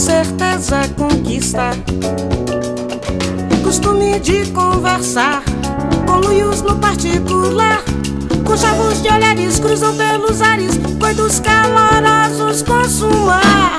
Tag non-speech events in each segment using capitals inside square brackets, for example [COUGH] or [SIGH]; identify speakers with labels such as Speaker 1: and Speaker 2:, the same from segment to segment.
Speaker 1: certeza conquista. Costume de conversar com luios no particular. Com chavos de olhares cruzam pelos ares, coitos calorosos consumar.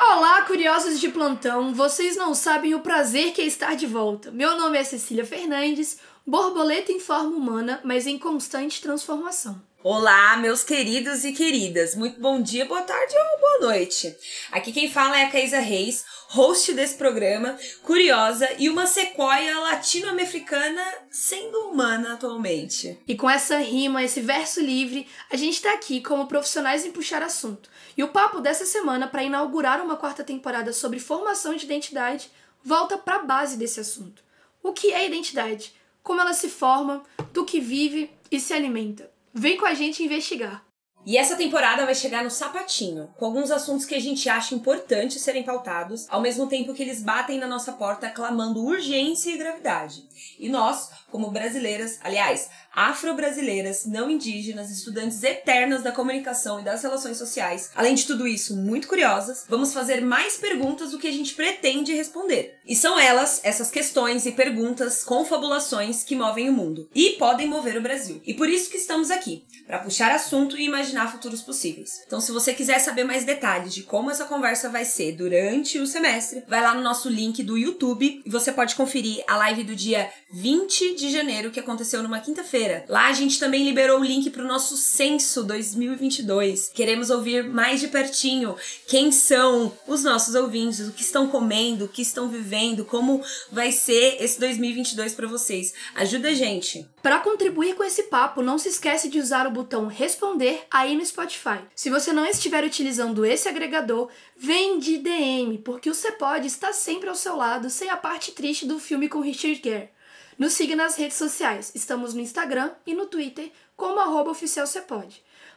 Speaker 2: Olá, curiosos de plantão! Vocês não sabem o prazer que é estar de volta. Meu nome é Cecília Fernandes, borboleta em forma humana, mas em constante transformação.
Speaker 3: Olá, meus queridos e queridas. Muito bom dia, boa tarde ou boa noite. Aqui quem fala é a Caísa Reis, host desse programa, curiosa e uma sequoia latino-americana sendo humana atualmente.
Speaker 2: E com essa rima, esse verso livre, a gente tá aqui como profissionais em puxar assunto. E o papo dessa semana, para inaugurar uma quarta temporada sobre formação de identidade, volta para a base desse assunto. O que é identidade? Como ela se forma, do que vive e se alimenta. Vem com a gente investigar.
Speaker 3: E essa temporada vai chegar no sapatinho, com alguns assuntos que a gente acha importante serem pautados, ao mesmo tempo que eles batem na nossa porta clamando urgência e gravidade. E nós, como brasileiras, aliás, afro-brasileiras, não indígenas, estudantes eternas da comunicação e das relações sociais, além de tudo isso, muito curiosas, vamos fazer mais perguntas do que a gente pretende responder. E são elas, essas questões e perguntas, confabulações que movem o mundo e podem mover o Brasil. E por isso que estamos aqui, para puxar assunto e imaginar futuros possíveis. Então, se você quiser saber mais detalhes de como essa conversa vai ser durante o semestre, vai lá no nosso link do YouTube e você pode conferir a live do dia 20 de janeiro, que aconteceu numa quinta-feira. Lá a gente também liberou o link para o nosso censo 2022. Queremos ouvir mais de pertinho quem são os nossos ouvintes, o que estão comendo, o que estão vivendo, como vai ser esse 2022 para vocês. Ajuda a gente.
Speaker 2: Para contribuir com esse papo, não se esquece de usar o botão responder aí no Spotify. Se você não estiver utilizando esse agregador, vem de DM, porque o Cepod está sempre ao seu lado, sem a parte triste do filme com Richard Gere. Nos siga nas redes sociais. Estamos no Instagram e no Twitter como arroba.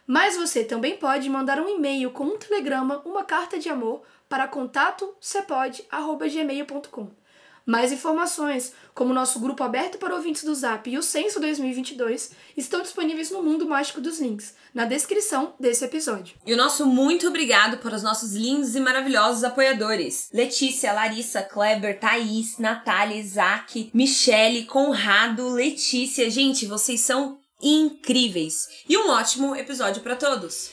Speaker 2: Mas você também pode mandar um e-mail com um telegrama, uma carta de amor para contato. Mais informações, como o nosso grupo aberto para ouvintes do Zap e o Censo 2022, estão disponíveis no Mundo Mágico dos Links, na descrição desse episódio.
Speaker 3: E o nosso muito obrigado para os nossos lindos e maravilhosos apoiadores: Letícia, Larissa, Kleber, Thaís, Natália, Isaac, Michele, Conrado, Letícia. Gente, vocês são incríveis! E um ótimo episódio para todos!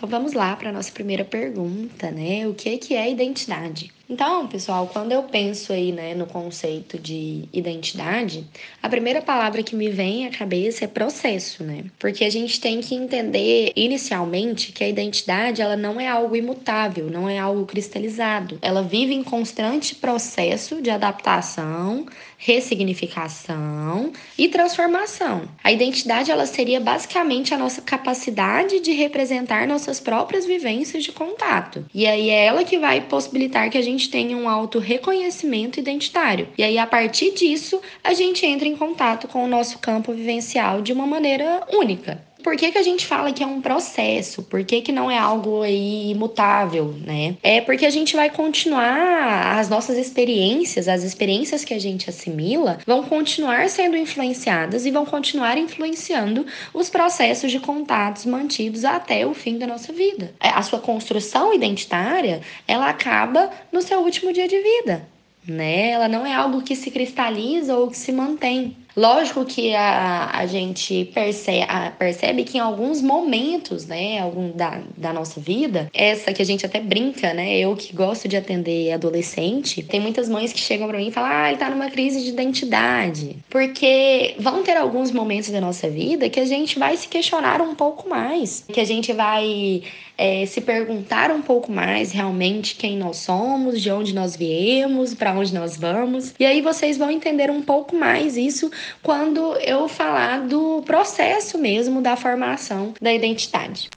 Speaker 4: Então vamos lá para a nossa primeira pergunta, né? O que, que é identidade? Então, pessoal, quando eu penso aí, né, no conceito de identidade, a primeira palavra que me vem à cabeça é processo, né? Porque a gente tem que entender inicialmente que a identidade, ela não é algo imutável, não é algo cristalizado. Ela vive em constante processo de adaptação, ressignificação e transformação. A identidade, ela seria basicamente a nossa capacidade de representar nossas próprias vivências de contato. E aí é ela que vai possibilitar que a gente gente tenha um auto reconhecimento identitário. E aí, a partir disso, a gente entra em contato com o nosso campo vivencial de uma maneira única. Por que, que a gente fala que é um processo? Por que, que não é algo imutável, né? É porque a gente vai continuar, as nossas experiências, as experiências que a gente assimila, vão continuar sendo influenciadas e vão continuar influenciando os processos de contatos mantidos até o fim da nossa vida. É, a sua construção identitária, ela acaba no seu último dia de vida né? Ela não é algo que se cristaliza ou que se mantém. Lógico que a, a gente percebe, a, percebe que em alguns momentos, né, algum da, da nossa vida, essa que a gente até brinca, né, eu que gosto de atender adolescente, tem muitas mães que chegam para mim e falam, ah, ele tá numa crise de identidade. Porque vão ter alguns momentos da nossa vida que a gente vai se questionar um pouco mais, que a gente vai é, se perguntar um pouco mais realmente quem nós somos, de onde nós viemos, para onde nós vamos. E aí vocês vão entender um pouco mais isso quando eu falar do processo mesmo da formação da identidade.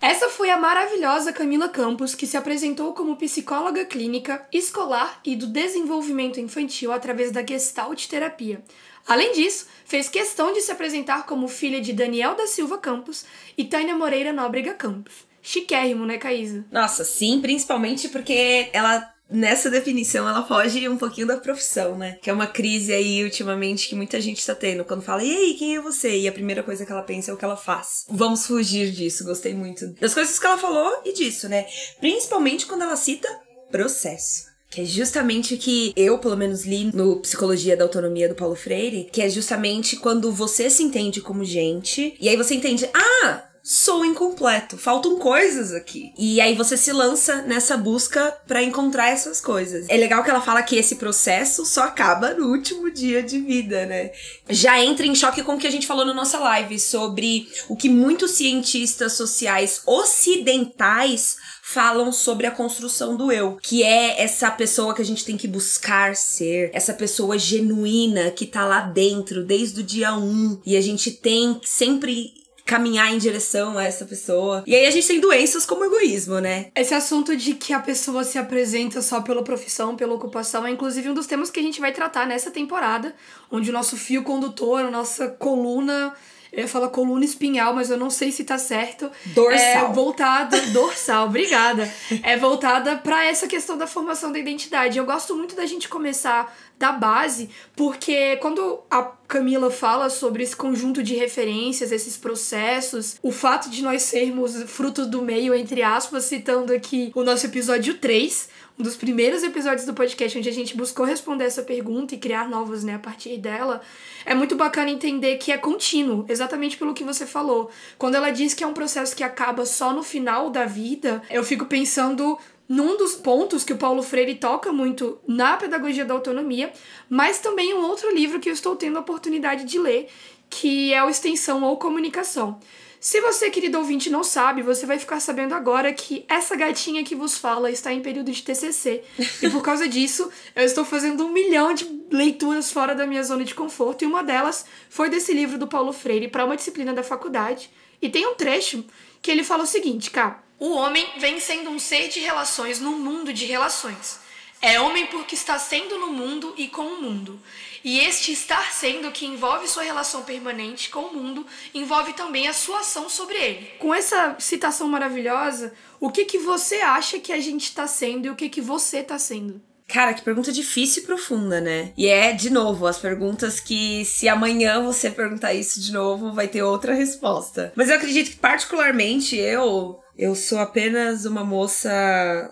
Speaker 2: Essa foi a maravilhosa Camila Campos, que se apresentou como psicóloga clínica, escolar e do desenvolvimento infantil através da Gestalt terapia. Além disso, fez questão de se apresentar como filha de Daniel da Silva Campos e Tânia Moreira Nóbrega Campos. Chiquérrimo, né, Caísa?
Speaker 3: Nossa, sim, principalmente porque ela nessa definição ela foge um pouquinho da profissão, né? Que é uma crise aí ultimamente que muita gente tá tendo. Quando fala, e aí, quem é você? E a primeira coisa que ela pensa é o que ela faz. Vamos fugir disso. Gostei muito das coisas que ela falou e disso, né? Principalmente quando ela cita processo. Que é justamente o que eu, pelo menos, li no Psicologia da Autonomia do Paulo Freire, que é justamente quando você se entende como gente, e aí você entende, ah, sou incompleto, faltam coisas aqui. E aí você se lança nessa busca para encontrar essas coisas. É legal que ela fala que esse processo só acaba no último dia de vida, né? Já entra em choque com o que a gente falou na nossa live sobre o que muitos cientistas sociais ocidentais falam sobre a construção do eu, que é essa pessoa que a gente tem que buscar ser, essa pessoa genuína que tá lá dentro desde o dia 1 e a gente tem sempre caminhar em direção a essa pessoa. E aí a gente tem doenças como egoísmo, né?
Speaker 2: Esse assunto de que a pessoa se apresenta só pela profissão, pela ocupação, é inclusive um dos temas que a gente vai tratar nessa temporada, onde o nosso fio condutor, a nossa coluna eu ia falar coluna espinhal, mas eu não sei se tá certo.
Speaker 3: Dorsal.
Speaker 2: É voltada, [LAUGHS] dorsal, obrigada. É voltada para essa questão da formação da identidade. Eu gosto muito da gente começar da base, porque quando a Camila fala sobre esse conjunto de referências, esses processos, o fato de nós sermos frutos do meio, entre aspas, citando aqui o nosso episódio 3, um dos primeiros episódios do podcast onde a gente buscou responder essa pergunta e criar novos, né, a partir dela, é muito bacana entender que é contínuo, exatamente pelo que você falou. Quando ela diz que é um processo que acaba só no final da vida, eu fico pensando num dos pontos que o Paulo Freire toca muito na pedagogia da autonomia, mas também um outro livro que eu estou tendo a oportunidade de ler, que é o Extensão ou Comunicação. Se você, querido ouvinte, não sabe, você vai ficar sabendo agora que essa gatinha que vos fala está em período de TCC. E por causa disso, eu estou fazendo um milhão de leituras fora da minha zona de conforto. E uma delas foi desse livro do Paulo Freire para uma disciplina da faculdade. E tem um trecho que ele fala o seguinte, cara. O homem vem sendo um ser de relações num mundo de relações. É homem porque está sendo no mundo e com o mundo. E este estar sendo que envolve sua relação permanente com o mundo, envolve também a sua ação sobre ele. Com essa citação maravilhosa, o que, que você acha que a gente está sendo e o que, que você está sendo?
Speaker 3: Cara, que pergunta difícil e profunda, né? E é, de novo, as perguntas que, se amanhã você perguntar isso de novo, vai ter outra resposta. Mas eu acredito que, particularmente, eu eu sou apenas uma moça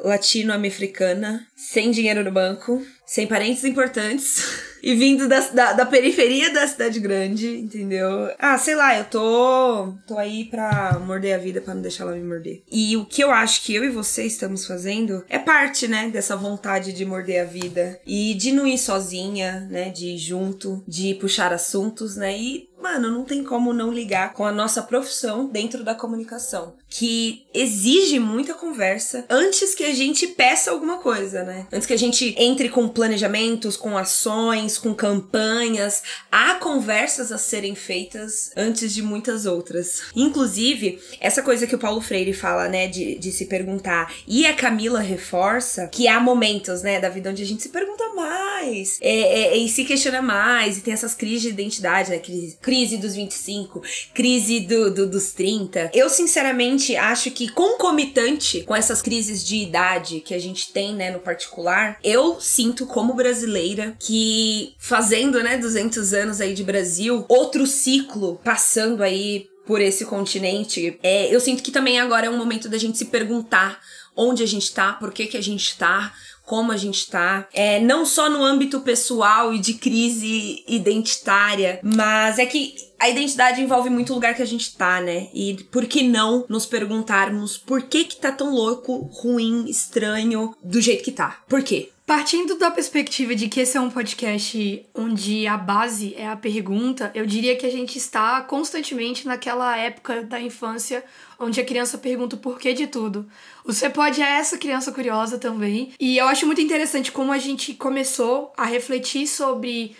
Speaker 3: latino-americana, sem dinheiro no banco, sem parentes importantes [LAUGHS] e vindo da, da, da, periferia da cidade grande, entendeu? Ah, sei lá, eu tô, tô aí pra morder a vida, pra não deixar ela me morder. E o que eu acho que eu e você estamos fazendo é parte, né, dessa vontade de morder a vida e de não ir sozinha, né, de ir junto, de puxar assuntos, né, e mano, não tem como não ligar com a nossa profissão dentro da comunicação, que exige muita conversa antes que a gente peça alguma coisa, né? Antes que a gente entre com planejamentos, com ações, com campanhas, há conversas a serem feitas antes de muitas outras. Inclusive, essa coisa que o Paulo Freire fala, né, de, de se perguntar, e a Camila reforça que há momentos, né, da vida onde a gente se pergunta mais, é, é, e se questiona mais, e tem essas crises de identidade, né, crise crise dos 25, crise do, do, dos 30. Eu, sinceramente, acho que concomitante com essas crises de idade que a gente tem, né, no particular, eu sinto como brasileira que fazendo, né, 200 anos aí de Brasil, outro ciclo passando aí por esse continente, é, eu sinto que também agora é um momento da gente se perguntar onde a gente tá, por que que a gente tá, como a gente tá, é, não só no âmbito pessoal e de crise identitária, mas é que a identidade envolve muito o lugar que a gente tá, né? E por que não nos perguntarmos por que que tá tão louco, ruim, estranho, do jeito que tá? Por quê?
Speaker 2: Partindo da perspectiva de que esse é um podcast onde a base é a pergunta, eu diria que a gente está constantemente naquela época da infância onde a criança pergunta o porquê de tudo. Você pode é essa criança curiosa também. E eu acho muito interessante como a gente começou a refletir sobre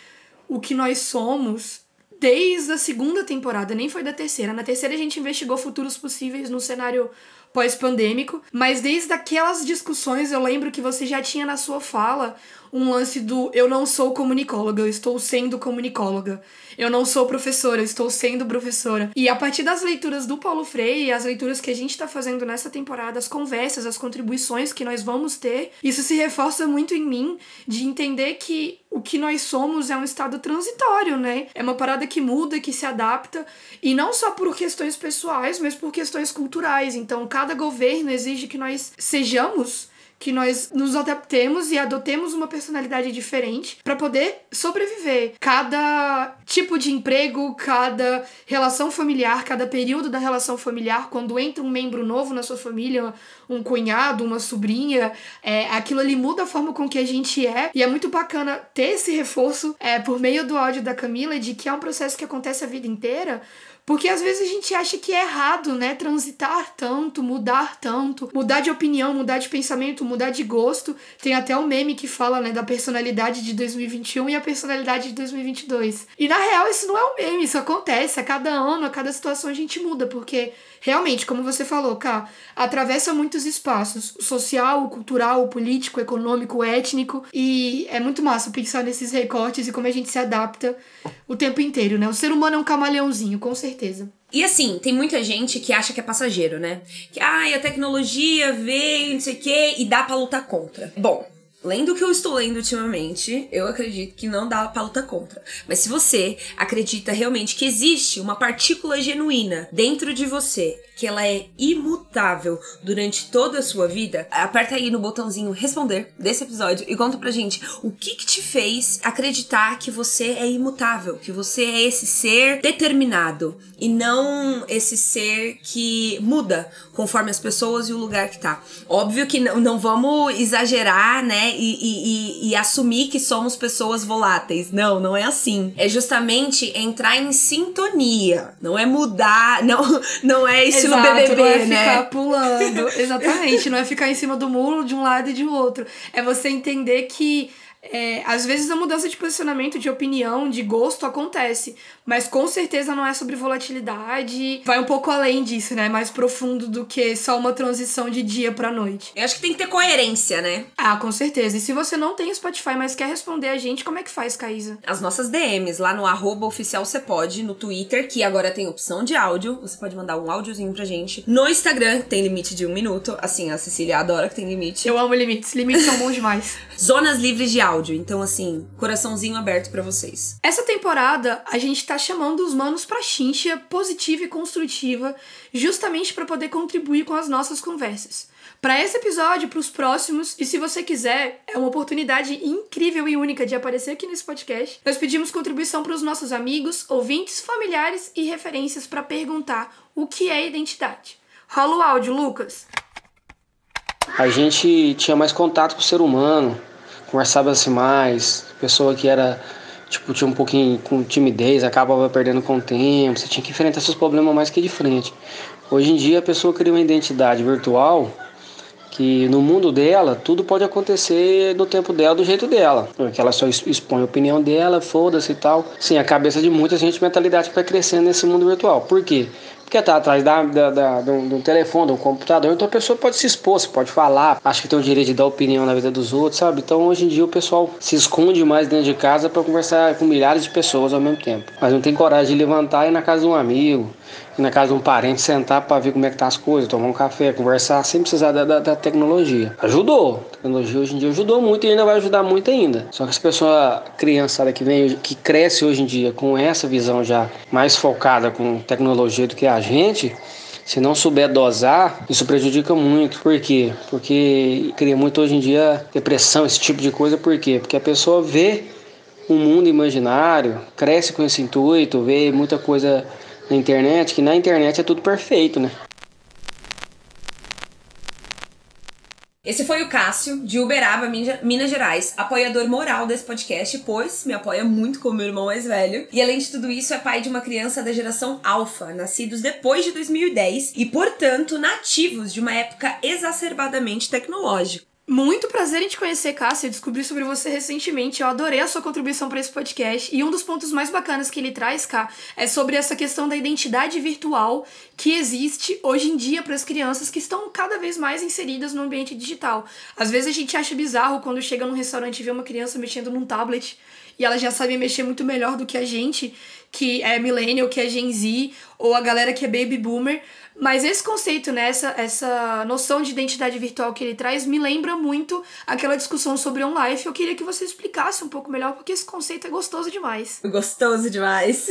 Speaker 2: o que nós somos desde a segunda temporada, nem foi da terceira. Na terceira a gente investigou futuros possíveis no cenário pós-pandêmico, mas desde aquelas discussões eu lembro que você já tinha na sua fala um lance do eu não sou comunicóloga, eu estou sendo comunicóloga. Eu não sou professora, eu estou sendo professora. E a partir das leituras do Paulo Freire, as leituras que a gente está fazendo nessa temporada, as conversas, as contribuições que nós vamos ter, isso se reforça muito em mim de entender que o que nós somos é um estado transitório, né? É uma parada que muda, que se adapta, e não só por questões pessoais, mas por questões culturais. Então, cada governo exige que nós sejamos que nós nos adaptemos e adotemos uma personalidade diferente para poder sobreviver. Cada tipo de emprego, cada relação familiar, cada período da relação familiar, quando entra um membro novo na sua família, um cunhado, uma sobrinha, é, aquilo ali muda a forma com que a gente é. E é muito bacana ter esse reforço é, por meio do áudio da Camila de que é um processo que acontece a vida inteira porque às vezes a gente acha que é errado, né? Transitar tanto, mudar tanto, mudar de opinião, mudar de pensamento, mudar de gosto. Tem até um meme que fala, né, da personalidade de 2021 e a personalidade de 2022. E na real, isso não é um meme, isso acontece. A cada ano, a cada situação a gente muda, porque realmente, como você falou, Cá, atravessa muitos espaços: o social, o cultural, o político, o econômico, o étnico. E é muito massa pensar nesses recortes e como a gente se adapta o tempo inteiro, né? O ser humano é um camaleãozinho, com certeza.
Speaker 3: E assim, tem muita gente que acha que é passageiro, né? Que ai, a tecnologia veio, não sei o quê, e dá pra lutar contra. Bom, Lendo o que eu estou lendo ultimamente, eu acredito que não dá pra lutar contra. Mas se você acredita realmente que existe uma partícula genuína dentro de você que ela é imutável durante toda a sua vida, aperta aí no botãozinho responder desse episódio e conta pra gente o que que te fez acreditar que você é imutável, que você é esse ser determinado e não esse ser que muda conforme as pessoas e o lugar que tá. Óbvio que não, não vamos exagerar, né, e, e, e, assumir que somos pessoas voláteis. Não, não é assim. É justamente entrar em sintonia, não é mudar, [LAUGHS] não, não é esse no BBB,
Speaker 2: não é
Speaker 3: né?
Speaker 2: ficar pulando. Exatamente, não é ficar em cima do muro de um lado e de outro. É você entender que é, às vezes a mudança de posicionamento, de opinião, de gosto acontece, mas com certeza não é sobre volatilidade. Vai um pouco além disso, né? Mais profundo do que só uma transição de dia para noite.
Speaker 3: Eu acho que tem que ter coerência, né?
Speaker 2: Ah, com certeza. E se você não tem Spotify, mas quer responder a gente, como é que faz, Caísa?
Speaker 3: As nossas DMs lá no arroba oficial você pode, no Twitter, que agora tem opção de áudio. Você pode mandar um áudiozinho pra gente. No Instagram, tem limite de um minuto. Assim, a Cecília adora que tem limite.
Speaker 2: Eu amo limites. Limites são bons demais.
Speaker 3: Zonas livres de áudio áudio. Então, assim, coraçãozinho aberto para vocês.
Speaker 2: Essa temporada, a gente tá chamando os manos pra chincha positiva e construtiva, justamente para poder contribuir com as nossas conversas. Para esse episódio, para os próximos, e se você quiser, é uma oportunidade incrível e única de aparecer aqui nesse podcast. Nós pedimos contribuição para os nossos amigos, ouvintes, familiares e referências para perguntar o que é identidade. Rola o áudio, Lucas.
Speaker 5: A gente tinha mais contato com o ser humano, conversava-se mais, pessoa que era tipo tinha um pouquinho com timidez, acabava perdendo com o tempo, você tinha que enfrentar seus problemas mais que de frente. Hoje em dia a pessoa cria uma identidade virtual que no mundo dela tudo pode acontecer no tempo dela, do jeito dela. Porque ela só expõe a opinião dela, foda-se e tal. Sim, a cabeça de muita gente, mentalidade que vai crescendo nesse mundo virtual. Por quê? Porque tá atrás da, da, da, do, do telefone, do computador, então a pessoa pode se expor, pode falar, acha que tem o direito de dar opinião na vida dos outros, sabe? Então hoje em dia o pessoal se esconde mais dentro de casa para conversar com milhares de pessoas ao mesmo tempo. Mas não tem coragem de levantar e ir na casa de um amigo, ir na casa de um parente, sentar para ver como é que tá as coisas, tomar um café, conversar, sem precisar da, da, da tecnologia. Ajudou. A tecnologia hoje em dia ajudou muito e ainda vai ajudar muito ainda. Só que as pessoas, criançada que vem, que cresce hoje em dia com essa visão já mais focada com tecnologia do que a gente, se não souber dosar, isso prejudica muito. Por quê? Porque cria muito hoje em dia depressão, esse tipo de coisa. Por quê? Porque a pessoa vê um mundo imaginário, cresce com esse intuito, vê muita coisa na internet, que na internet é tudo perfeito, né?
Speaker 3: Esse foi o Cássio, de Uberaba, Minas Gerais, apoiador moral desse podcast, pois me apoia muito como meu irmão mais velho. E além de tudo isso, é pai de uma criança da geração Alpha, nascidos depois de 2010 e, portanto, nativos de uma época exacerbadamente tecnológica.
Speaker 2: Muito prazer em te conhecer, Cássia. Eu descobri sobre você recentemente. Eu adorei a sua contribuição para esse podcast. E um dos pontos mais bacanas que ele traz, Cá, é sobre essa questão da identidade virtual que existe hoje em dia para as crianças que estão cada vez mais inseridas no ambiente digital. Às vezes a gente acha bizarro quando chega num restaurante e vê uma criança mexendo num tablet e ela já sabe mexer muito melhor do que a gente, que é millennial, que é Gen Z, ou a galera que é baby boomer. Mas esse conceito, né, essa, essa noção de identidade virtual que ele traz, me lembra muito aquela discussão sobre on life. Eu queria que você explicasse um pouco melhor, porque esse conceito é gostoso demais.
Speaker 3: Gostoso demais.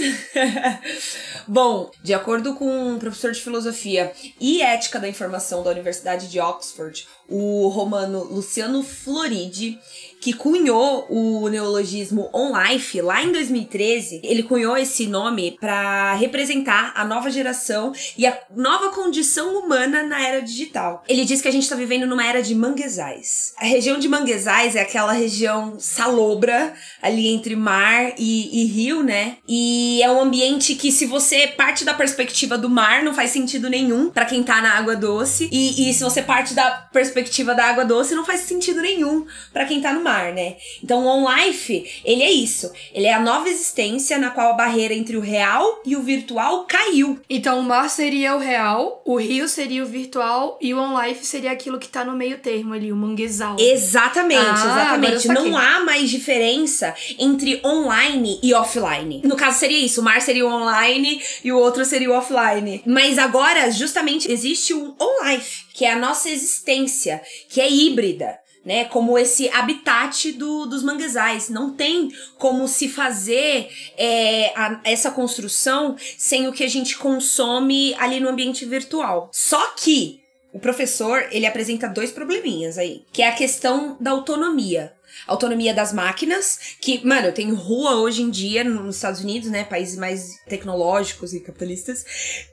Speaker 3: [LAUGHS] Bom, de acordo com um professor de filosofia e ética da informação da Universidade de Oxford, o romano Luciano Floridi, que cunhou o neologismo on life lá em 2013. Ele cunhou esse nome para representar a nova geração e a nova condição humana na era digital. Ele diz que a gente está vivendo numa era de manguezais. A região de manguezais é aquela região salobra ali entre mar e, e rio, né? E é um ambiente que se você parte da perspectiva do mar não faz sentido nenhum para quem tá na água doce e, e se você parte da perspectiva da água doce não faz sentido nenhum para quem tá no mar mar, né? Então, o On Life, ele é isso. Ele é a nova existência na qual a barreira entre o real e o virtual caiu.
Speaker 2: Então, o mar seria o real, o rio seria o virtual e o On Life seria aquilo que tá no meio termo ali, o manguezal.
Speaker 3: Exatamente, ah, exatamente. Não há mais diferença entre online e offline. No caso, seria isso. O mar seria o online e o outro seria o offline. Mas agora, justamente, existe o On Life, que é a nossa existência, que é híbrida né? Como esse habitat do, dos manguezais. Não tem como se fazer é, a, essa construção sem o que a gente consome ali no ambiente virtual. Só que o professor, ele apresenta dois probleminhas aí, que é a questão da autonomia. Autonomia das máquinas, que, mano, tem rua hoje em dia nos Estados Unidos, né, países mais tecnológicos e capitalistas,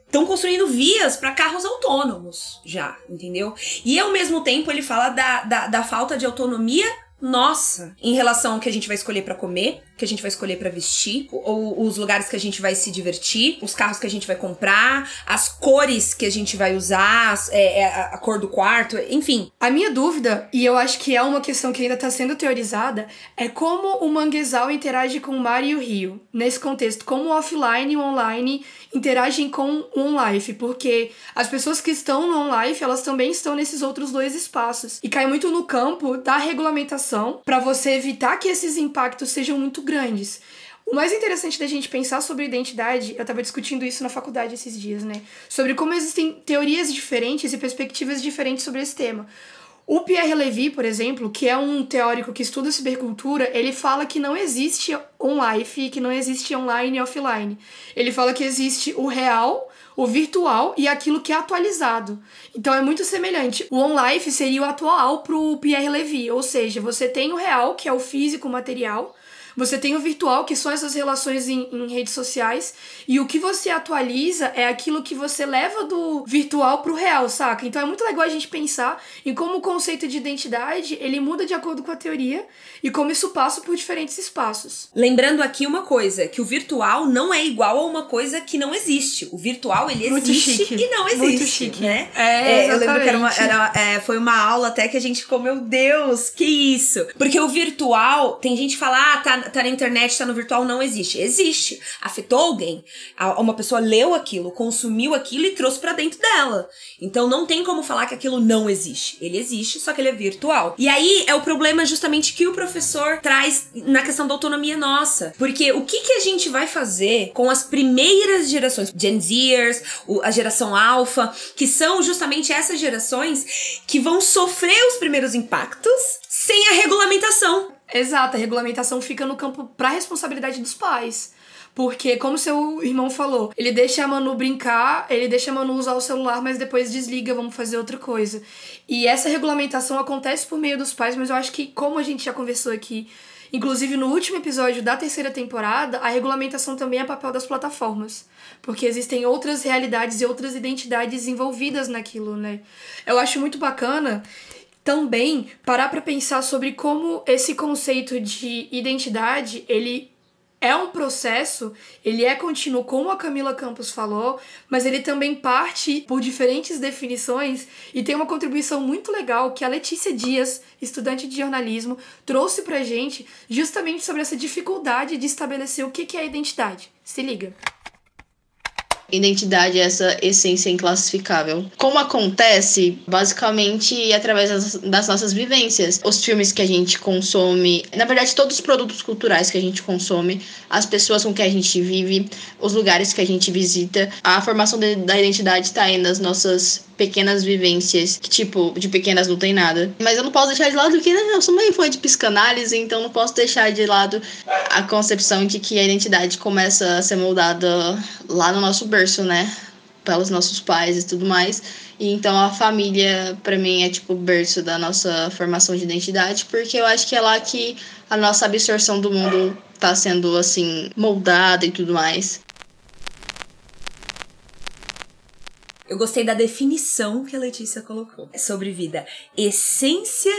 Speaker 3: estão construindo vias para carros autônomos já, entendeu? E ao mesmo tempo ele fala da, da, da falta de autonomia nossa em relação ao que a gente vai escolher para comer, que a gente vai escolher para vestir, ou os lugares que a gente vai se divertir, os carros que a gente vai comprar, as cores que a gente vai usar, é, é, a cor do quarto, enfim.
Speaker 2: A minha dúvida, e eu acho que é uma questão que ainda está sendo teorizada, é como o manguezal interage com o mar e o rio. Nesse contexto, como o offline e o online interagem com o on-life, porque as pessoas que estão no on-life, elas também estão nesses outros dois espaços. E cai muito no campo da regulamentação para você evitar que esses impactos sejam muito grandes. O mais interessante da gente pensar sobre identidade, eu estava discutindo isso na faculdade esses dias, né? Sobre como existem teorias diferentes e perspectivas diferentes sobre esse tema. O Pierre Levy, por exemplo, que é um teórico que estuda cibercultura, ele fala que não existe on-life, que não existe online e offline. Ele fala que existe o real, o virtual e aquilo que é atualizado. Então é muito semelhante. O on-life seria o atual pro Pierre Levy, ou seja, você tem o real, que é o físico, o material, você tem o virtual, que são essas relações em, em redes sociais, e o que você atualiza é aquilo que você leva do virtual pro real, saca? Então é muito legal a gente pensar em como o conceito de identidade ele muda de acordo com a teoria e como isso passa por diferentes espaços.
Speaker 3: Lembrando aqui uma coisa, que o virtual não é igual a uma coisa que não existe. O virtual ele
Speaker 2: muito
Speaker 3: existe
Speaker 2: chique.
Speaker 3: e não existe,
Speaker 2: muito chique.
Speaker 3: né?
Speaker 2: É,
Speaker 3: é eu lembro que era uma, era, é, foi uma aula até que a gente ficou, meu Deus, que isso? Porque o virtual, tem gente que fala, ah, tá, tá na internet, tá no virtual, não existe. Existe. Afetou alguém. Uma pessoa leu aquilo, consumiu aquilo e trouxe para dentro dela. Então não tem como falar que aquilo não existe. Ele existe, só que ele é virtual. E aí é o problema justamente que o professor traz na questão da autonomia nossa. Porque o que, que a gente vai fazer com as primeiras gerações, Gen Zers, a geração Alpha, que são justamente essas gerações que vão sofrer os primeiros impactos sem a regulamentação.
Speaker 2: Exato, a regulamentação fica no campo para responsabilidade dos pais. Porque, como seu irmão falou, ele deixa a Manu brincar, ele deixa a Manu usar o celular, mas depois desliga, vamos fazer outra coisa. E essa regulamentação acontece por meio dos pais, mas eu acho que, como a gente já conversou aqui, inclusive no último episódio da terceira temporada, a regulamentação também é papel das plataformas. Porque existem outras realidades e outras identidades envolvidas naquilo, né? Eu acho muito bacana também parar para pensar sobre como esse conceito de identidade ele é um processo, ele é contínuo, como a Camila Campos falou, mas ele também parte por diferentes definições e tem uma contribuição muito legal que a Letícia Dias, estudante de jornalismo, trouxe pra gente justamente sobre essa dificuldade de estabelecer o que é identidade. Se liga.
Speaker 6: Identidade essa essência inclassificável. Como acontece? Basicamente através das, das, nossas vivências. Os filmes que a gente consome, na verdade, todos os produtos culturais que a gente consome, as pessoas com que a gente vive, os lugares que a gente visita. A formação de, da identidade está aí nas nossas pequenas vivências, que, tipo, de pequenas não tem nada. Mas eu não posso deixar de lado que né, eu sou meio fã de psicanálise, então não posso deixar de lado a concepção de que a identidade começa a ser moldada lá no nosso berço, né? Pelos nossos pais e tudo mais. E então a família, para mim, é tipo o berço da nossa formação de identidade, porque eu acho que é lá que a nossa absorção do mundo tá sendo, assim, moldada e tudo mais.
Speaker 3: Eu gostei da definição que a Letícia colocou sobre vida. Essência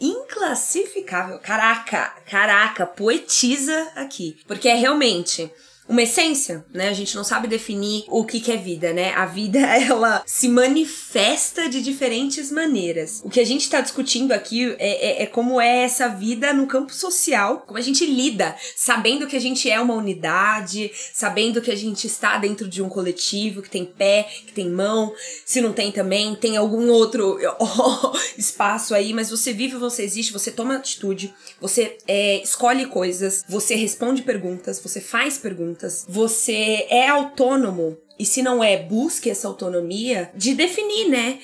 Speaker 3: inclassificável. Caraca, caraca, poetiza aqui. Porque é realmente uma essência, né? A gente não sabe definir o que, é vida, né? A vida, [LAUGHS] ela se manifesta de diferentes maneiras. O que a gente está discutindo aqui é, é, é, como é essa vida no campo social, como a gente lida, sabendo que a gente é uma unidade, sabendo que a gente está dentro de um coletivo, que tem pé, que tem mão, se não tem também, tem algum outro [LAUGHS] espaço aí, mas você vive, você existe, você toma atitude, você é, escolhe coisas, você responde perguntas, você faz perguntas perguntas. Você é autônomo e se não é, busque essa autonomia de definir, né?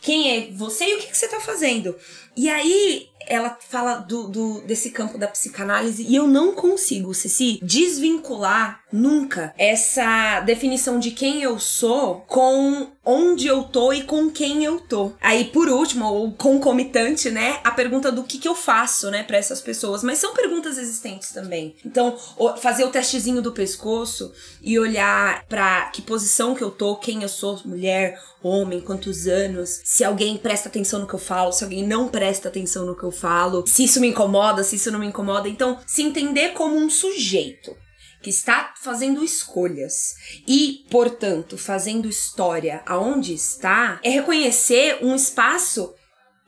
Speaker 3: Quem é você e o que, que você tá fazendo. E aí, ela fala do, do, desse campo da psicanálise e eu não consigo, se desvincular nunca essa definição de quem eu sou com onde eu tô e com quem eu tô. Aí, por último, ou concomitante, né, a pergunta do que, que eu faço, né, para essas pessoas. Mas são perguntas existentes também. Então, fazer o testezinho do pescoço e olhar para que posição que eu tô, quem eu sou, mulher, homem, quantos anos, se alguém presta atenção no que eu falo, se alguém não presta atenção no que eu falo, se isso me incomoda, se isso não me incomoda. Então, se entender como um sujeito que está fazendo escolhas e, portanto, fazendo história aonde está, é reconhecer um espaço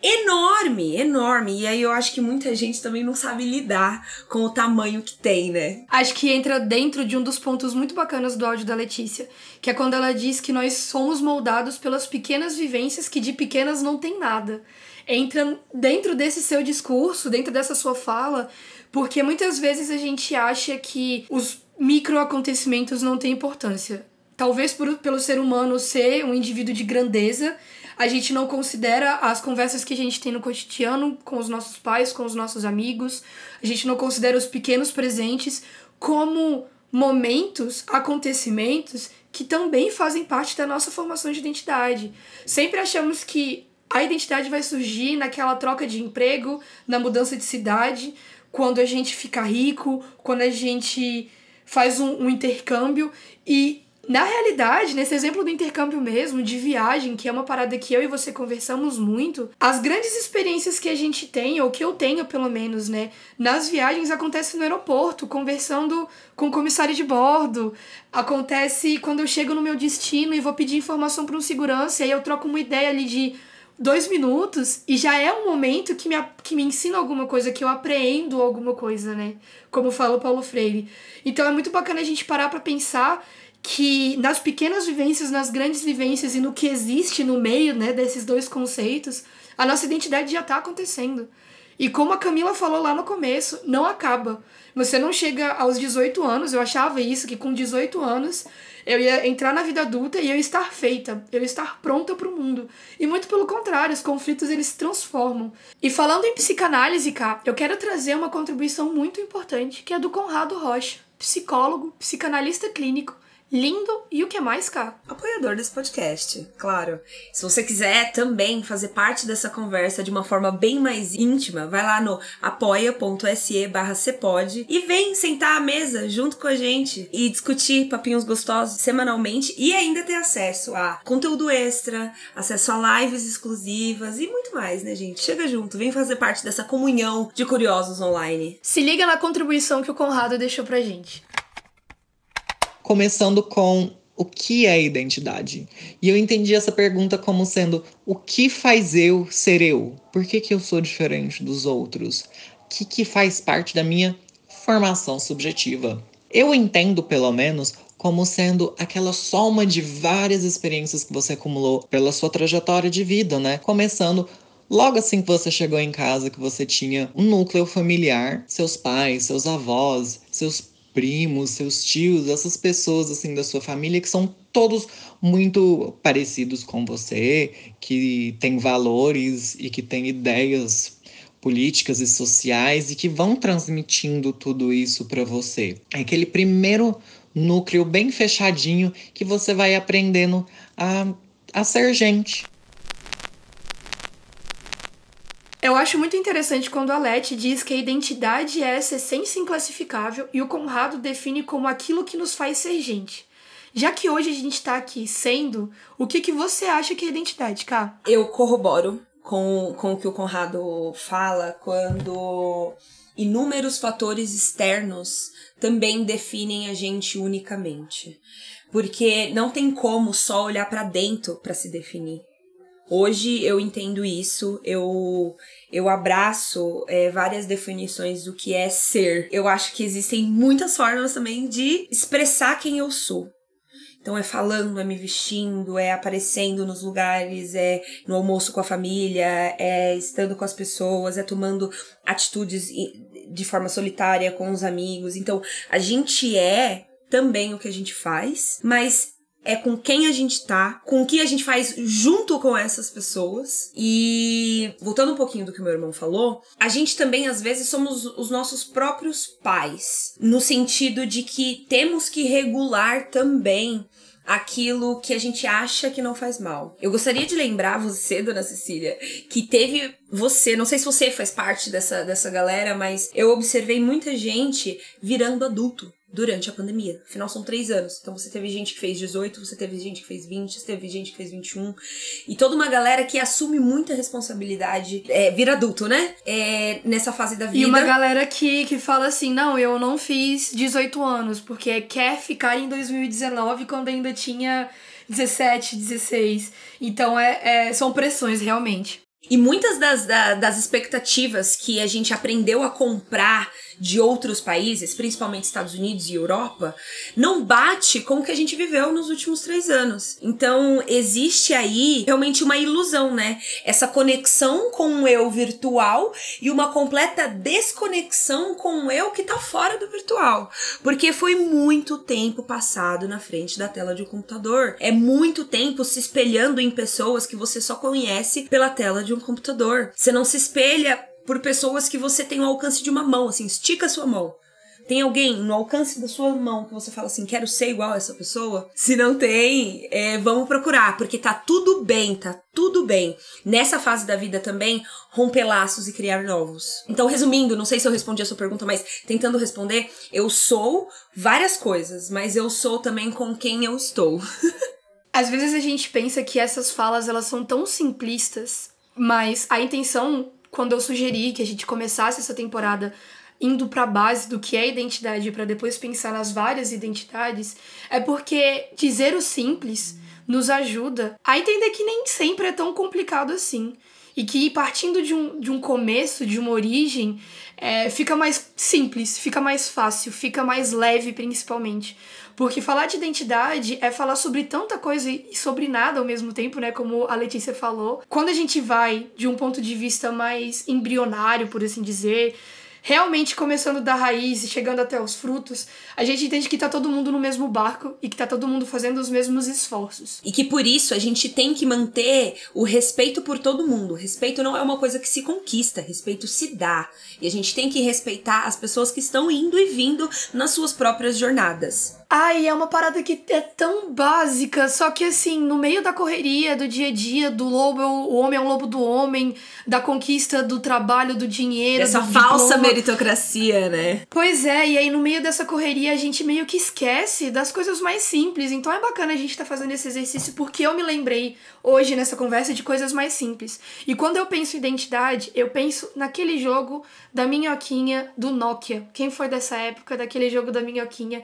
Speaker 3: enorme, enorme. E aí eu acho que muita gente também não sabe lidar com o tamanho que tem, né?
Speaker 2: Acho que entra dentro de um dos pontos muito bacanas do áudio da Letícia, que é quando ela diz que nós somos moldados pelas pequenas vivências que de pequenas não tem nada entra dentro desse seu discurso, dentro dessa sua fala, porque muitas vezes a gente acha que os micro acontecimentos não têm importância. Talvez por, pelo ser humano ser um indivíduo de grandeza, a gente não considera as conversas que a gente tem no cotidiano com os nossos pais, com os nossos amigos, a gente não considera os pequenos presentes como momentos, acontecimentos que também fazem parte da nossa formação de identidade. Sempre achamos que a identidade vai surgir naquela troca de emprego, na mudança de cidade, quando a gente fica rico, quando a gente faz um, um intercâmbio. E na realidade, nesse exemplo do intercâmbio mesmo, de viagem, que é uma parada que eu e você conversamos muito, as grandes experiências que a gente tem, ou que eu tenho pelo menos, né, nas viagens acontecem no aeroporto, conversando com o comissário de bordo. Acontece quando eu chego no meu destino e vou pedir informação para um segurança, e aí eu troco uma ideia ali de dois minutos e já é um momento que me, que me ensina alguma coisa, que eu apreendo alguma coisa, né? Como fala o Paulo Freire. Então é muito bacana a gente parar para pensar que nas pequenas vivências, nas grandes vivências e no que existe no meio, né, desses dois conceitos, a nossa identidade já tá acontecendo. E como a Camila falou lá no começo, não acaba. Você não chega aos 18 anos, eu achava isso, que com 18 anos eu ia entrar na vida adulta e eu estar feita, eu estar pronta para o mundo. E muito pelo contrário, os conflitos eles se transformam. E falando em psicanálise, cá, eu quero trazer uma contribuição muito importante, que é do Conrado Rocha, psicólogo, psicanalista clínico, Lindo e o que mais, cá?
Speaker 3: Apoiador desse podcast, claro. Se você quiser também fazer parte dessa conversa de uma forma bem mais íntima, vai lá no apoia.se barra cepode e vem sentar à mesa junto com a gente e discutir papinhos gostosos semanalmente e ainda ter acesso a conteúdo extra, acesso a lives exclusivas e muito mais, né, gente? Chega junto, vem fazer parte dessa comunhão de curiosos online.
Speaker 2: Se liga na contribuição que o Conrado deixou pra gente
Speaker 7: começando com o que é identidade? E eu entendi essa pergunta como sendo o que faz eu ser eu? Por que, que eu sou diferente dos outros? O que, que faz parte da minha formação subjetiva? Eu entendo, pelo menos, como sendo aquela soma de várias experiências que você acumulou pela sua trajetória de vida, né? Começando Logo assim que você chegou em casa, que você tinha um núcleo familiar, seus pais, seus avós, seus primos, seus tios, essas pessoas assim da sua família que são todos muito parecidos com você, que têm valores e que têm ideias políticas e sociais e que vão transmitindo tudo isso para você. É aquele primeiro núcleo bem fechadinho que você vai aprendendo a, a ser gente.
Speaker 2: Eu acho muito interessante quando a Leti diz que a identidade é essa essência inclassificável e o Conrado define como aquilo que nos faz ser gente. Já que hoje a gente está aqui sendo, o que, que você acha que é identidade, Ká?
Speaker 3: Eu corroboro com, com o que o Conrado fala quando inúmeros fatores externos também definem a gente unicamente. Porque não tem como só olhar para dentro para se definir. Hoje eu entendo isso, eu, eu abraço é, várias definições do que é ser. Eu acho que existem muitas formas também de expressar quem eu sou. Então é falando, é me vestindo, é aparecendo nos lugares, é no almoço com a família, é estando com as pessoas, é tomando atitudes de forma solitária com os amigos. Então a gente é também o que a gente faz, mas é com quem a gente tá, com o que a gente faz junto com essas pessoas. E voltando um pouquinho do que o meu irmão falou, a gente também às vezes somos os nossos próprios pais, no sentido de que temos que regular também aquilo que a gente acha que não faz mal. Eu gostaria de lembrar você, dona Cecília, que teve você, não sei se você faz parte dessa, dessa galera, mas eu observei muita gente virando adulto durante a pandemia. Afinal, são três anos. Então você teve gente que fez 18, você teve gente que fez 20, você teve gente que fez 21. E toda uma galera que assume muita responsabilidade, é, vira adulto, né? É, nessa fase da vida.
Speaker 2: E uma galera que, que fala assim: não, eu não fiz 18 anos, porque quer ficar em 2019 quando ainda tinha 17, 16. Então é, é são pressões, realmente.
Speaker 3: E muitas das, das expectativas que a gente aprendeu a comprar de outros países, principalmente Estados Unidos e Europa, não bate com o que a gente viveu nos últimos três anos. Então, existe aí realmente uma ilusão, né? Essa conexão com o eu virtual e uma completa desconexão com o eu que tá fora do virtual. Porque foi muito tempo passado na frente da tela de um computador. É muito tempo se espelhando em pessoas que você só conhece pela tela de um computador. Você não se espelha por pessoas que você tem o alcance de uma mão, assim, estica a sua mão. Tem alguém no alcance da sua mão que você fala assim, quero ser igual a essa pessoa? Se não tem, é, vamos procurar, porque tá tudo bem, tá tudo bem. Nessa fase da vida também, romper laços e criar novos. Então, resumindo, não sei se eu respondi a sua pergunta, mas tentando responder, eu sou várias coisas, mas eu sou também com quem eu estou. [LAUGHS]
Speaker 2: Às vezes a gente pensa que essas falas elas são tão simplistas, mas a intenção quando eu sugeri que a gente começasse essa temporada indo para a base do que é identidade para depois pensar nas várias identidades, é porque dizer o simples nos ajuda a entender que nem sempre é tão complicado assim. E que partindo de um, de um começo, de uma origem, é, fica mais simples, fica mais fácil, fica mais leve principalmente. Porque falar de identidade é falar sobre tanta coisa e sobre nada ao mesmo tempo, né? Como a Letícia falou. Quando a gente vai de um ponto de vista mais embrionário, por assim dizer, realmente começando da raiz e chegando até os frutos, a gente entende que tá todo mundo no mesmo barco e que tá todo mundo fazendo os mesmos esforços.
Speaker 3: E que por isso a gente tem que manter o respeito por todo mundo. Respeito não é uma coisa que se conquista, respeito se dá. E a gente tem que respeitar as pessoas que estão indo e vindo nas suas próprias jornadas.
Speaker 2: Ai, é uma parada que é tão básica, só que assim, no meio da correria, do dia a dia, do lobo, o homem é um lobo do homem, da conquista do trabalho, do dinheiro,
Speaker 3: Essa
Speaker 2: do
Speaker 3: falsa
Speaker 2: diploma.
Speaker 3: meritocracia, né?
Speaker 2: Pois é, e aí no meio dessa correria a gente meio que esquece das coisas mais simples. Então é bacana a gente estar fazendo esse exercício porque eu me lembrei hoje nessa conversa de coisas mais simples. E quando eu penso em identidade, eu penso naquele jogo da minhoquinha do Nokia. Quem foi dessa época daquele jogo da minhoquinha?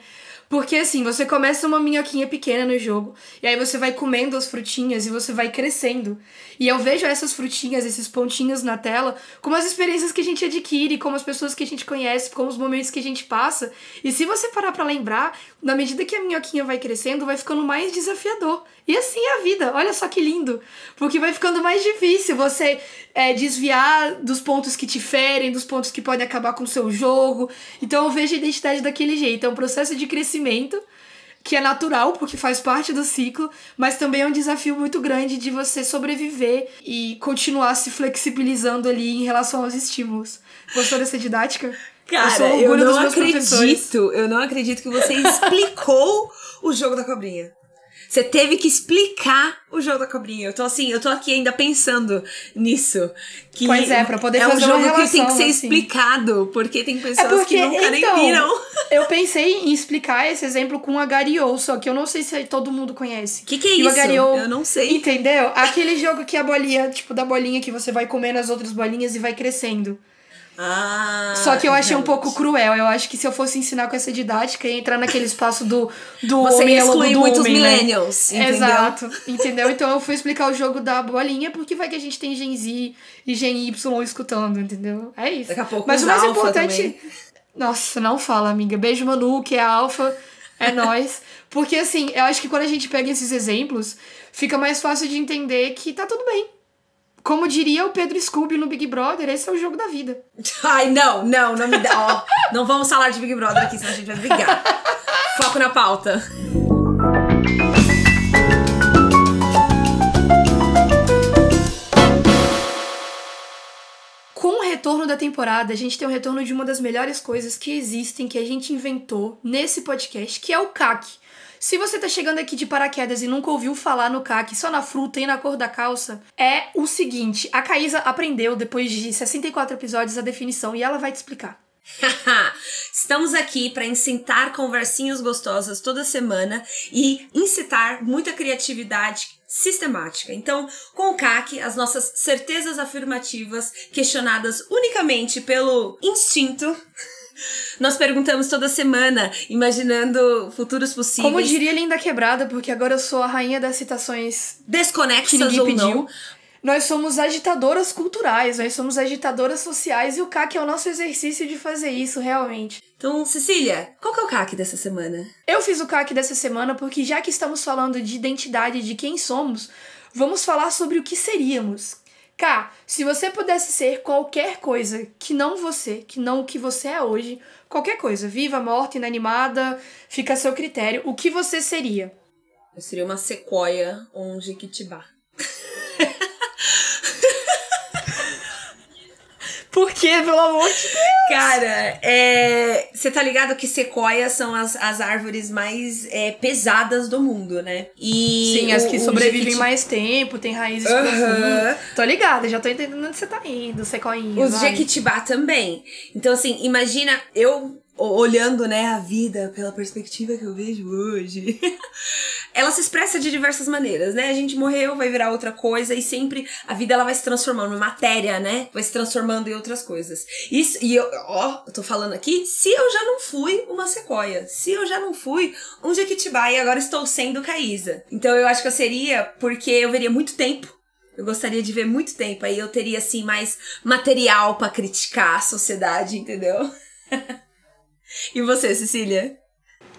Speaker 2: Porque assim, você começa uma minhoquinha pequena no jogo, e aí você vai comendo as frutinhas e você vai crescendo. E eu vejo essas frutinhas, esses pontinhos na tela, como as experiências que a gente adquire, como as pessoas que a gente conhece, como os momentos que a gente passa. E se você parar pra lembrar, na medida que a minhoquinha vai crescendo, vai ficando mais desafiador. E assim é a vida, olha só que lindo. Porque vai ficando mais difícil você é, desviar dos pontos que te ferem, dos pontos que podem acabar com o seu jogo. Então eu vejo a identidade daquele jeito. É um processo de crescimento que é natural, porque faz parte do ciclo, mas também é um desafio muito grande de você sobreviver e continuar se flexibilizando ali em relação aos estímulos. Gostou dessa didática?
Speaker 3: Cara,
Speaker 2: sou
Speaker 3: eu,
Speaker 2: dos
Speaker 3: não acredito. Eu não acredito que você explicou o jogo da cobrinha. Você teve que explicar o jogo da cobrinha. Eu tô assim, eu tô aqui ainda pensando nisso. Que
Speaker 2: Pois é, pra poder
Speaker 3: é um
Speaker 2: fazer uma
Speaker 3: jogo que tem que
Speaker 2: relação,
Speaker 3: ser
Speaker 2: assim.
Speaker 3: explicado, porque tem pessoas
Speaker 2: É porque,
Speaker 3: que nunca
Speaker 2: então,
Speaker 3: nem viram.
Speaker 2: eu pensei em explicar esse exemplo com a Gariou, só que eu não sei se todo mundo conhece.
Speaker 3: O que, que é
Speaker 2: E
Speaker 3: isso?
Speaker 2: Agariou-
Speaker 3: Eu não sei.
Speaker 2: Entendeu? Aquele jogo que a bolinha, tipo, da bolinha que você vai comendo as outras bolinhas e vai crescendo.
Speaker 3: Ah,
Speaker 2: Só que eu achei um pouco cruel. Eu acho que se eu fosse ensinar com essa didática, ia entrar naquele espaço do, do
Speaker 3: Você
Speaker 2: homem
Speaker 3: ia
Speaker 2: lobo
Speaker 3: excluir
Speaker 2: do
Speaker 3: muitos
Speaker 2: homem, né?
Speaker 3: millennials, entendeu?
Speaker 2: Exato, entendeu? Então eu fui explicar o jogo da bolinha porque vai que a gente tem Gen Z e Gen Y escutando, entendeu? É isso.
Speaker 3: Daqui a pouco
Speaker 2: Mas o mais importante.
Speaker 3: também.
Speaker 2: Nossa, não fala, amiga. Beijo, Manu, que é alfa. É [LAUGHS] nós. Porque assim, eu acho que quando a gente pega esses exemplos, fica mais fácil de entender que tá tudo bem. Como diria o Pedro Scooby no Big Brother, esse é o jogo da vida. [LAUGHS]
Speaker 3: Ai, não, não, não me dá. Ó, não vamos falar de Big Brother aqui, senão a gente vai brigar. Foco na pauta.
Speaker 2: Com o retorno da temporada, a gente tem o retorno de uma das melhores coisas que existem, que a gente inventou nesse podcast, que é o CAC. Se você tá chegando aqui de paraquedas e nunca ouviu falar no CAC, só na fruta e na cor da calça, é o seguinte: a Caísa aprendeu, depois de 64 episódios, a definição e ela vai te explicar. [LAUGHS]
Speaker 3: Estamos aqui para incitar conversinhas gostosas toda semana e incitar muita criatividade sistemática. Então, com o CAC, as nossas certezas afirmativas, questionadas unicamente pelo instinto, nós perguntamos toda semana, imaginando futuros possíveis,
Speaker 2: Como diria Linda Quebrada, porque agora eu sou a rainha das citações
Speaker 3: desconexas ou
Speaker 2: pediu.
Speaker 3: não.
Speaker 2: Nós somos agitadoras culturais, nós somos agitadoras sociais e o CAC é o nosso exercício de fazer isso realmente.
Speaker 3: Então, Cecília, qual que é o CAC dessa semana?
Speaker 2: Eu fiz o CAC dessa semana porque, já que estamos falando de identidade de quem somos, vamos falar sobre o que seríamos. Cá, se você pudesse ser qualquer coisa que não você, que não o que você é hoje, qualquer coisa, viva, morta, inanimada, fica a seu critério, o que você seria?
Speaker 3: Eu seria uma sequoia ou um jequitibá.
Speaker 2: Por quê, pelo amor de Deus?
Speaker 3: Cara, é, você tá ligado que sequoias são as, as árvores mais é, pesadas do mundo, né? E
Speaker 2: Sim, as
Speaker 3: o-
Speaker 2: que
Speaker 3: o
Speaker 2: sobrevivem
Speaker 3: jequiti-
Speaker 2: mais tempo, tem raízes
Speaker 3: Aham.
Speaker 2: profundas. Tô ligada, já tô entendendo onde você tá indo, sequoinha.
Speaker 3: Os
Speaker 2: vai.
Speaker 3: jequitibá também. Então, assim, imagina eu olhando, né, a vida pela perspectiva que eu vejo hoje. [LAUGHS] ela se expressa de diversas maneiras, né? A gente morreu, vai virar outra coisa e sempre a vida ela vai se transformando em matéria, né? Vai se transformando em outras coisas. Isso, e eu, ó, eu tô falando aqui, se eu já não fui uma sequoia, se eu já não fui um jequitibá e agora estou sendo Caísa. Então eu acho que eu seria porque eu veria muito tempo eu gostaria de ver muito tempo, aí eu teria assim mais material pra criticar a sociedade, entendeu? [LAUGHS] e você, Cecília?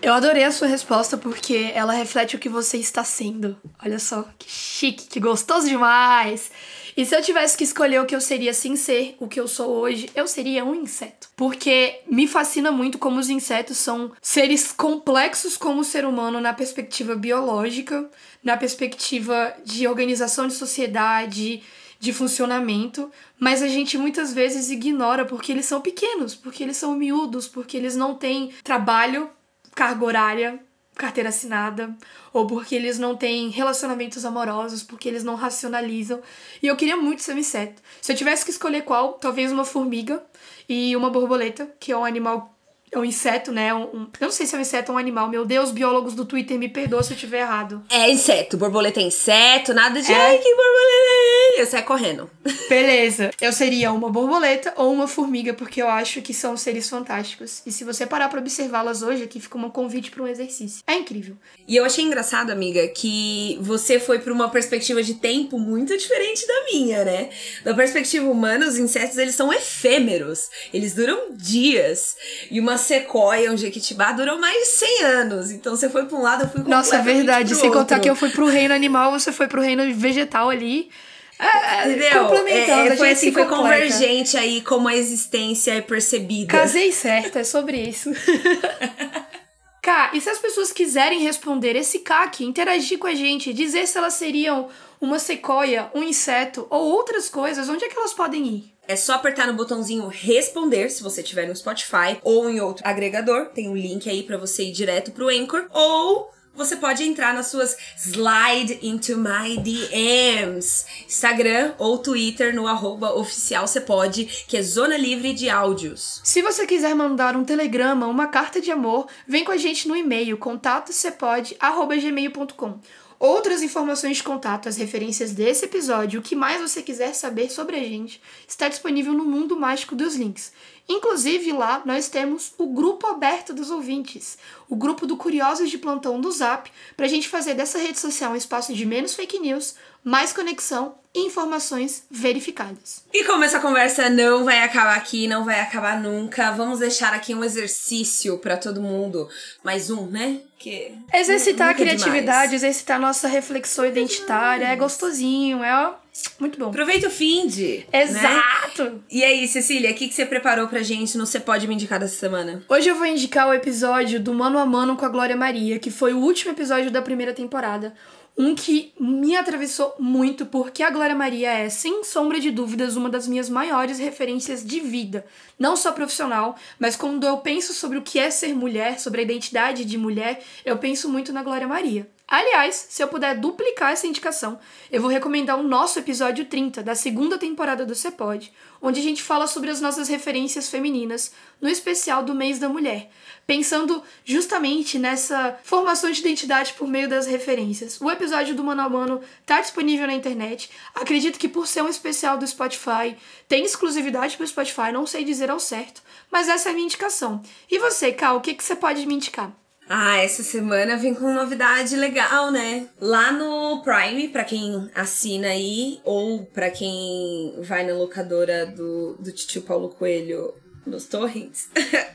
Speaker 2: Eu adorei a sua resposta porque ela reflete o que você está sendo. Olha só, que chique, que gostoso demais. E se eu tivesse que escolher o que eu seria sem ser o que eu sou hoje, eu seria um inseto. Porque me fascina muito como os insetos são seres complexos como o ser humano na perspectiva biológica, na perspectiva de organização de sociedade, de funcionamento, mas a gente muitas vezes ignora porque eles são pequenos, porque eles são miúdos, porque eles não têm trabalho carga horária, carteira assinada, ou porque eles não têm relacionamentos amorosos, porque eles não racionalizam. E eu queria muito ser um inseto. Se eu tivesse que escolher qual, talvez uma formiga e uma borboleta, que é um animal um inseto, né? Um, eu não sei se é um inseto ou um animal. Meu Deus, biólogos do Twitter, me perdoa se eu estiver errado.
Speaker 3: É inseto. Borboleta é inseto, nada de. É. Ai, que borboleta! Eu saio correndo. [LAUGHS]
Speaker 2: Beleza. Eu seria uma borboleta ou uma formiga, porque eu acho que são seres fantásticos. E se você parar pra observá-las hoje, aqui fica um convite para um exercício. É incrível.
Speaker 3: E eu achei engraçado, amiga, que você foi pra uma perspectiva de tempo muito diferente da minha, né? Da perspectiva humana, os insetos, eles são efêmeros. Eles duram dias. E uma sequoia, um jequitibá, durou mais de 100 anos. Então você foi pra um lado, eu fui
Speaker 2: Nossa, é verdade. Sem contar que eu fui pro reino animal, você foi pro reino vegetal ali.
Speaker 3: É, Entendeu? Complementando, é, foi assim, foi convergente aí como a existência é percebida.
Speaker 2: Casei certo, é sobre isso. [LAUGHS] Cá, e se as pessoas quiserem responder esse CAC, interagir com a gente, dizer se elas seriam uma sequoia, um inseto ou outras coisas, onde é que elas podem ir?
Speaker 3: É só apertar no botãozinho responder se você tiver no Spotify ou em outro agregador. Tem um link aí para você ir direto pro Anchor ou você pode entrar nas suas slide into my DMs, Instagram ou Twitter no arroba oficial você pode, que é zona livre de áudios.
Speaker 2: Se você quiser mandar um telegrama, uma carta de amor, vem com a gente no e-mail contato@gmail.com Outras informações de contato, as referências desse episódio, o que mais você quiser saber sobre a gente, está disponível no Mundo Mágico dos Links. Inclusive lá nós temos o grupo aberto dos ouvintes, o grupo do Curiosos de Plantão do Zap, para a gente fazer dessa rede social um espaço de menos fake news, mais conexão e informações verificadas.
Speaker 3: E como essa conversa não vai acabar aqui, não vai acabar nunca, vamos deixar aqui um exercício para todo mundo. Mais um, né? Que
Speaker 2: exercitar a criatividade, é exercitar a nossa reflexão identitária, é gostosinho, é muito bom.
Speaker 3: Aproveita o fim de.
Speaker 2: Né? Exato! Né?
Speaker 3: E aí, Cecília, o que, que você preparou pra gente no Você Pode Me Indicar dessa semana?
Speaker 2: Hoje eu vou indicar o episódio do Mano a Mano com a Glória Maria, que foi o último episódio da primeira temporada. Um que me atravessou muito, porque a Glória Maria é, sem sombra de dúvidas, uma das minhas maiores referências de vida. Não só profissional, mas quando eu penso sobre o que é ser mulher, sobre a identidade de mulher, eu penso muito na Glória Maria. Aliás, se eu puder duplicar essa indicação, eu vou recomendar o nosso episódio 30 da segunda temporada do Cepod, onde a gente fala sobre as nossas referências femininas no especial do mês da mulher, pensando justamente nessa formação de identidade por meio das referências. O episódio do Mano a Mano tá disponível na internet. Acredito que por ser um especial do Spotify, tem exclusividade para o Spotify, não sei dizer ao certo, mas essa é a minha indicação. E você, Cal, o que, que você pode me indicar?
Speaker 3: Ah, essa semana vem com novidade legal, né? Lá no Prime, para quem assina aí, ou para quem vai na locadora do, do Titio Paulo Coelho nos torrents.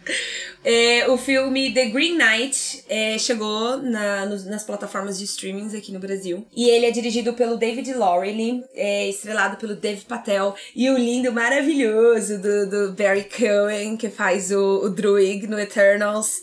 Speaker 3: [LAUGHS] é, o filme The Green Knight é, chegou na, nos, nas plataformas de streamings aqui no Brasil. E ele é dirigido pelo David Lowery, é estrelado pelo Dave Patel e o lindo, maravilhoso do, do Barry Cohen, que faz o, o Druig no Eternals.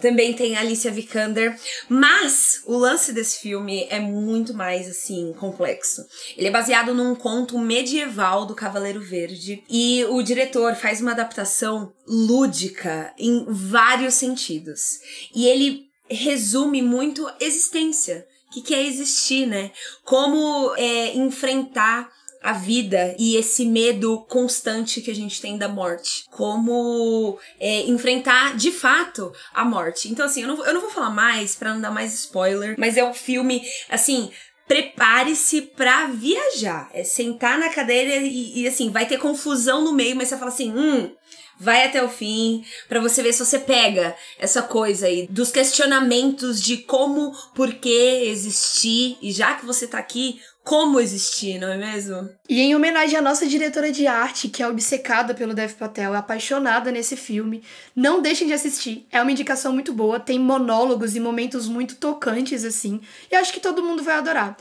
Speaker 3: Também tem Alicia Vikander. Mas o lance desse filme é muito mais, assim, complexo. Ele é baseado num conto medieval do Cavaleiro Verde. E o diretor faz uma adaptação lúdica em vários sentidos. E ele resume muito existência. O que, que é existir, né? Como é, enfrentar a vida e esse medo constante que a gente tem da morte. Como é, enfrentar de fato a morte. Então, assim, eu não, eu não vou falar mais para não dar mais spoiler, mas é um filme, assim, prepare-se para viajar. É sentar na cadeira e, e, assim, vai ter confusão no meio, mas você fala assim, hum, vai até o fim para você ver se você pega essa coisa aí dos questionamentos de como, por que existir e já que você tá aqui, como existir, não é mesmo?
Speaker 2: E em homenagem à nossa diretora de arte, que é obcecada pelo Dev Patel, é apaixonada nesse filme, não deixem de assistir. É uma indicação muito boa, tem monólogos e momentos muito tocantes assim, e acho que todo mundo vai adorar.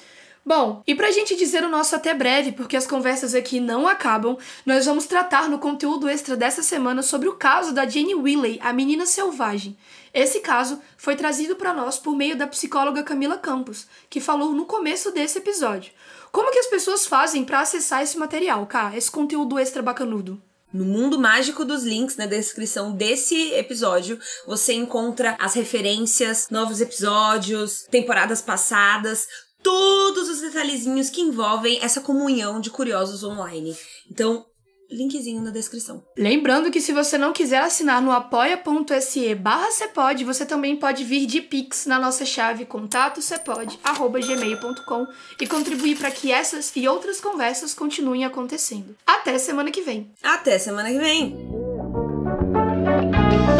Speaker 2: Bom, e pra gente dizer o nosso até breve, porque as conversas aqui não acabam, nós vamos tratar no conteúdo extra dessa semana sobre o caso da Jenny Willey, a menina selvagem. Esse caso foi trazido para nós por meio da psicóloga Camila Campos, que falou no começo desse episódio. Como que as pessoas fazem para acessar esse material, cá, esse conteúdo extra bacanudo?
Speaker 3: No mundo mágico dos links, na descrição desse episódio, você encontra as referências, novos episódios, temporadas passadas, todos os detalhezinhos que envolvem essa comunhão de curiosos online. Então, linkzinho na descrição.
Speaker 2: Lembrando que se você não quiser assinar no apoia.se barra Cepod, você também pode vir de Pix na nossa chave contatocepod.gmail.com e contribuir para que essas e outras conversas continuem acontecendo. Até semana que vem!
Speaker 3: Até semana que vem!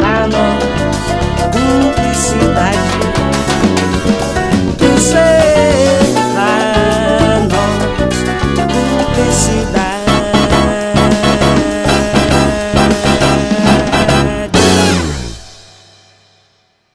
Speaker 1: Lá você é na nossa publicidade.